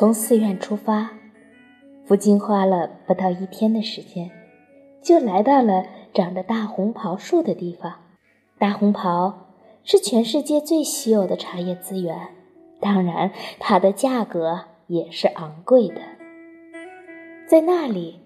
从寺院出发，福金花了不到一天的时间，就来到了长着大红袍树的地方。大红袍是全世界最稀有的茶叶资源，当然，它的价格也是昂贵的。在那里，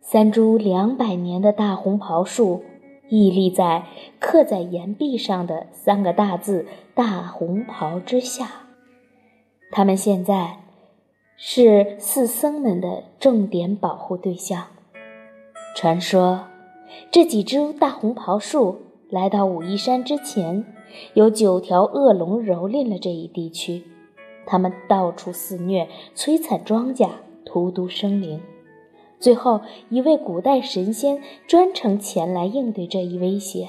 三株两百年的大红袍树屹立在刻在岩壁上的三个大字“大红袍”之下，它们现在。是寺僧们的重点保护对象。传说，这几株大红袍树来到武夷山之前，有九条恶龙蹂躏了这一地区，他们到处肆虐，摧残庄稼，荼毒生灵。最后，一位古代神仙专程前来应对这一威胁，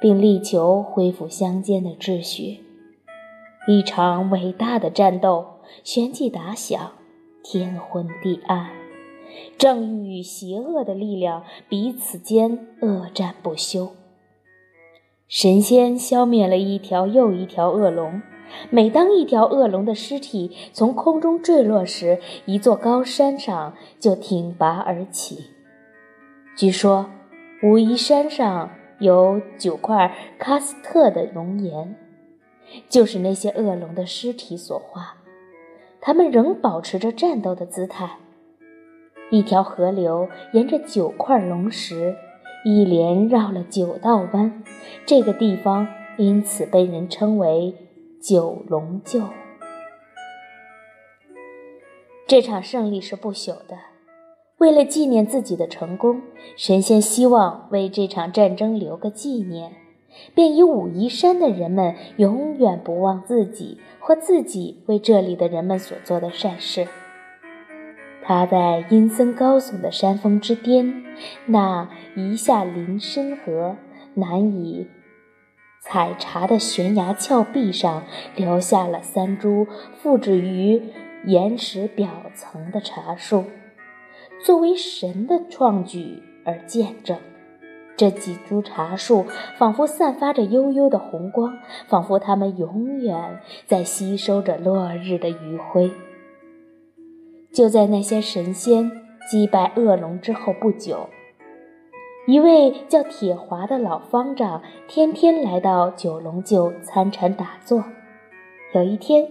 并力求恢复乡间的秩序。一场伟大的战斗。旋即打响，天昏地暗，正义与邪恶的力量彼此间恶战不休。神仙消灭了一条又一条恶龙，每当一条恶龙的尸体从空中坠落时，一座高山上就挺拔而起。据说，武夷山上有九块喀斯特的龙岩，就是那些恶龙的尸体所化。他们仍保持着战斗的姿态。一条河流沿着九块龙石，一连绕了九道弯，这个地方因此被人称为九龙臼。这场胜利是不朽的。为了纪念自己的成功，神仙希望为这场战争留个纪念。便以武夷山的人们永远不忘自己或自己为这里的人们所做的善事。他在阴森高耸的山峰之巅，那一下临深河、难以采茶的悬崖峭壁上，留下了三株附着于岩石表层的茶树，作为神的创举而见证。这几株茶树仿佛散发着悠悠的红光，仿佛它们永远在吸收着落日的余晖。就在那些神仙击败恶龙之后不久，一位叫铁华的老方丈天天来到九龙臼参禅打坐。有一天，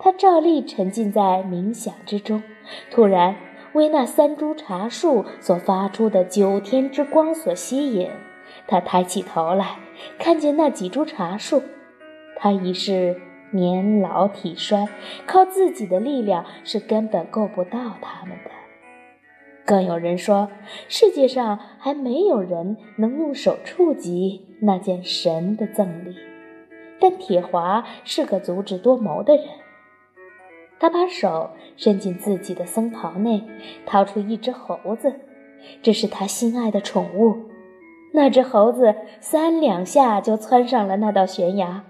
他照例沉浸在冥想之中，突然。为那三株茶树所发出的九天之光所吸引，他抬起头来，看见那几株茶树，他已是年老体衰，靠自己的力量是根本够不到它们的。更有人说，世界上还没有人能用手触及那件神的赠礼，但铁华是个足智多谋的人。他把手伸进自己的僧袍内，掏出一只猴子，这是他心爱的宠物。那只猴子三两下就窜上了那道悬崖，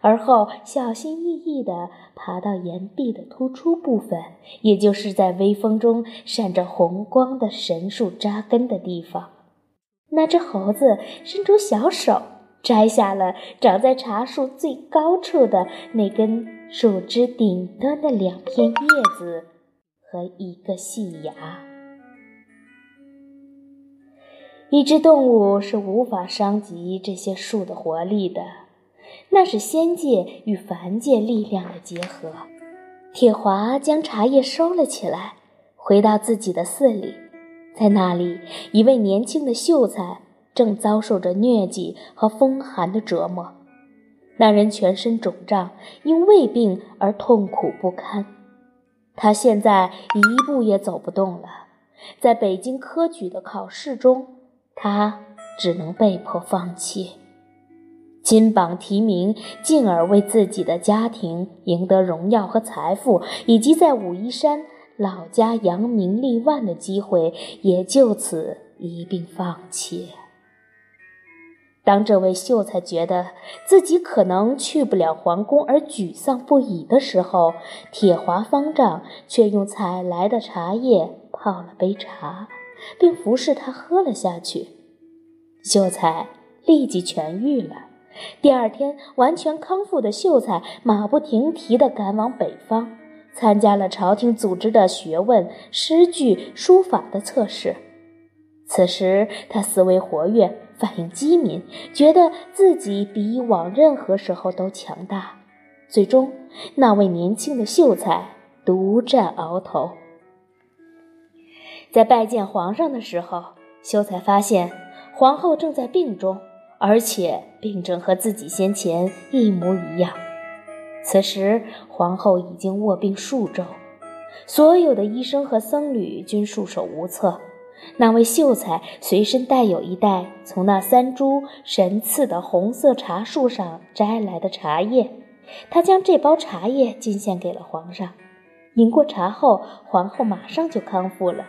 而后小心翼翼地爬到岩壁的突出部分，也就是在微风中闪着红光的神树扎根的地方。那只猴子伸出小手。摘下了长在茶树最高处的那根树枝顶端的两片叶子和一个细芽。一只动物是无法伤及这些树的活力的，那是仙界与凡界力量的结合。铁华将茶叶收了起来，回到自己的寺里，在那里，一位年轻的秀才。正遭受着疟疾和风寒的折磨，那人全身肿胀，因胃病而痛苦不堪。他现在一步也走不动了。在北京科举的考试中，他只能被迫放弃。金榜题名，进而为自己的家庭赢得荣耀和财富，以及在武夷山老家扬名立万的机会，也就此一并放弃。当这位秀才觉得自己可能去不了皇宫而沮丧不已的时候，铁华方丈却用采来的茶叶泡了杯茶，并服侍他喝了下去。秀才立即痊愈了。第二天，完全康复的秀才马不停蹄地赶往北方，参加了朝廷组织的学问、诗句、书法的测试。此时他思维活跃，反应机敏，觉得自己比以往任何时候都强大。最终，那位年轻的秀才独占鳌头。在拜见皇上的时候，秀才发现皇后正在病中，而且病症和自己先前一模一样。此时，皇后已经卧病数周，所有的医生和僧侣均束手无策。那位秀才随身带有一袋从那三株神赐的红色茶树上摘来的茶叶，他将这包茶叶进献给了皇上。饮过茶后，皇后马上就康复了。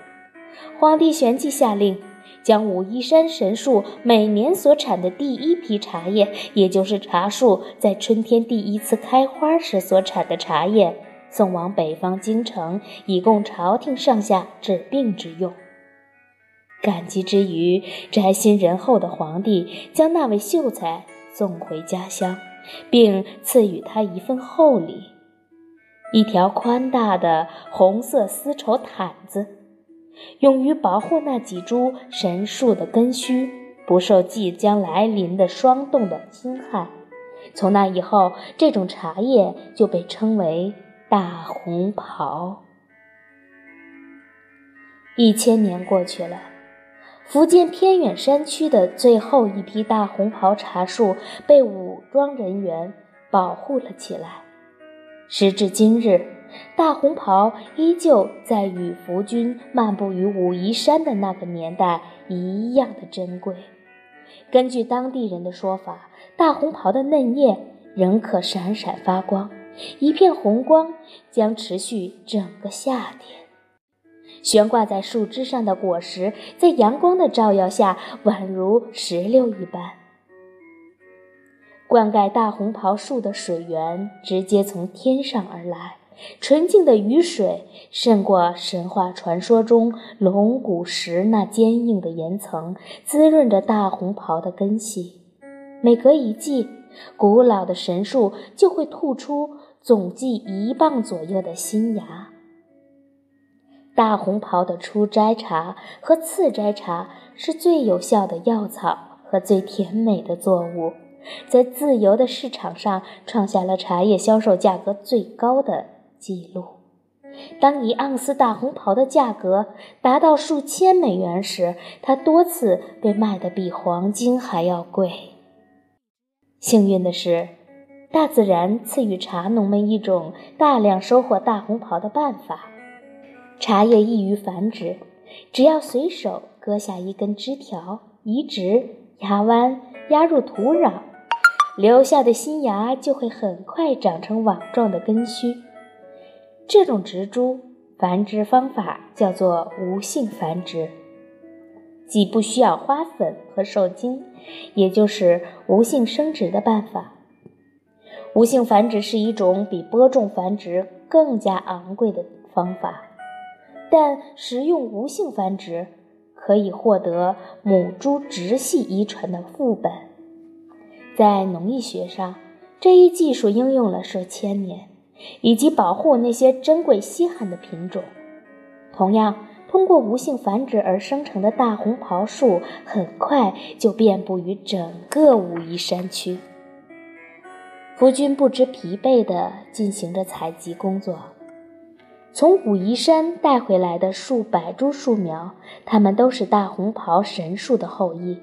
皇帝旋即下令，将武夷山神树每年所产的第一批茶叶，也就是茶树在春天第一次开花时所产的茶叶，送往北方京城，以供朝廷上下治病之用。感激之余，宅心仁厚的皇帝将那位秀才送回家乡，并赐予他一份厚礼：一条宽大的红色丝绸毯子，用于保护那几株神树的根须不受即将来临的霜冻的侵害。从那以后，这种茶叶就被称为大红袍。一千年过去了。福建偏远山区的最后一批大红袍茶树被武装人员保护了起来。时至今日，大红袍依旧在与福军漫步于武夷山的那个年代一样的珍贵。根据当地人的说法，大红袍的嫩叶仍可闪闪发光，一片红光将持续整个夏天。悬挂在树枝上的果实，在阳光的照耀下，宛如石榴一般。灌溉大红袍树的水源直接从天上而来，纯净的雨水胜过神话传说中龙骨石那坚硬的岩层，滋润着大红袍的根系。每隔一季，古老的神树就会吐出总计一磅左右的新芽。大红袍的初摘茶和次摘茶是最有效的药草和最甜美的作物，在自由的市场上创下了茶叶销售价格最高的纪录。当一盎司大红袍的价格达到数千美元时，它多次被卖得比黄金还要贵。幸运的是，大自然赐予茶农们一种大量收获大红袍的办法。茶叶易于繁殖，只要随手割下一根枝条，移植、压弯、压入土壤，留下的新芽就会很快长成网状的根须。这种植株繁殖方法叫做无性繁殖，既不需要花粉和受精，也就是无性生殖的办法。无性繁殖是一种比播种繁殖更加昂贵的方法。但食用无性繁殖可以获得母猪直系遗传的副本，在农艺学上，这一技术应用了数千年，以及保护那些珍贵稀罕的品种。同样，通过无性繁殖而生成的大红袍树，很快就遍布于整个武夷山区。夫君不知疲惫地进行着采集工作。从武夷山带回来的数百株树苗，它们都是大红袍神树的后裔。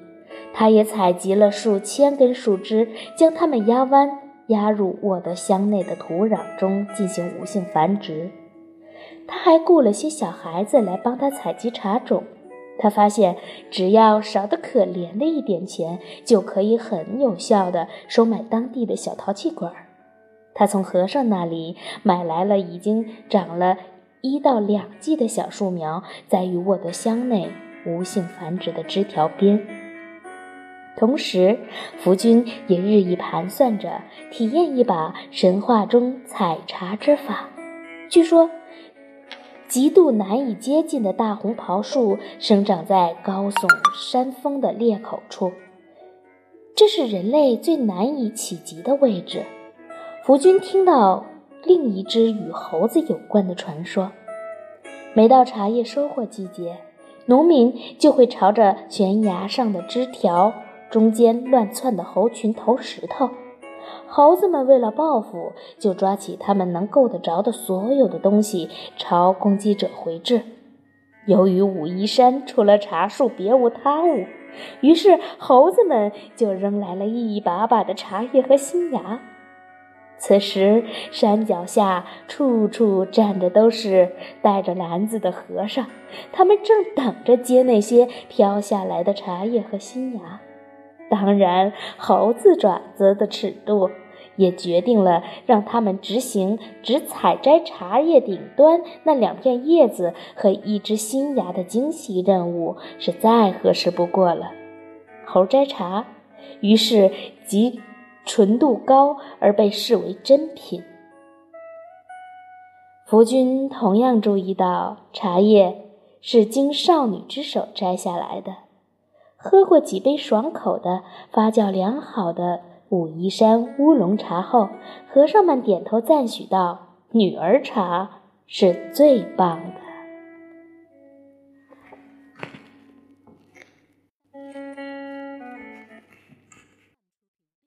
他也采集了数千根树枝，将它们压弯，压入沃德乡内的土壤中进行无性繁殖。他还雇了些小孩子来帮他采集茶种。他发现，只要少得可怜的一点钱，就可以很有效地收买当地的小淘气鬼儿。他从和尚那里买来了已经长了一到两季的小树苗，在与沃德乡内无性繁殖的枝条边。同时，福君也日益盘算着体验一把神话中采茶之法。据说，极度难以接近的大红袍树生长在高耸山峰的裂口处，这是人类最难以企及的位置。福君听到另一只与猴子有关的传说。每到茶叶收获季节，农民就会朝着悬崖上的枝条中间乱窜的猴群投石头。猴子们为了报复，就抓起他们能够得着的所有的东西，朝攻击者回掷。由于武夷山除了茶树别无他物，于是猴子们就扔来了一把把的茶叶和新芽。此时，山脚下处处站着都是带着篮子的和尚，他们正等着接那些飘下来的茶叶和新芽。当然，猴子爪子的尺度也决定了让他们执行只采摘茶叶顶端那两片叶子和一只新芽的精细任务是再合适不过了。猴摘茶，于是即纯度高而被视为珍品。福君同样注意到，茶叶是经少女之手摘下来的。喝过几杯爽口的、发酵良好的武夷山乌龙茶后，和尚们点头赞许道：“女儿茶是最棒的。”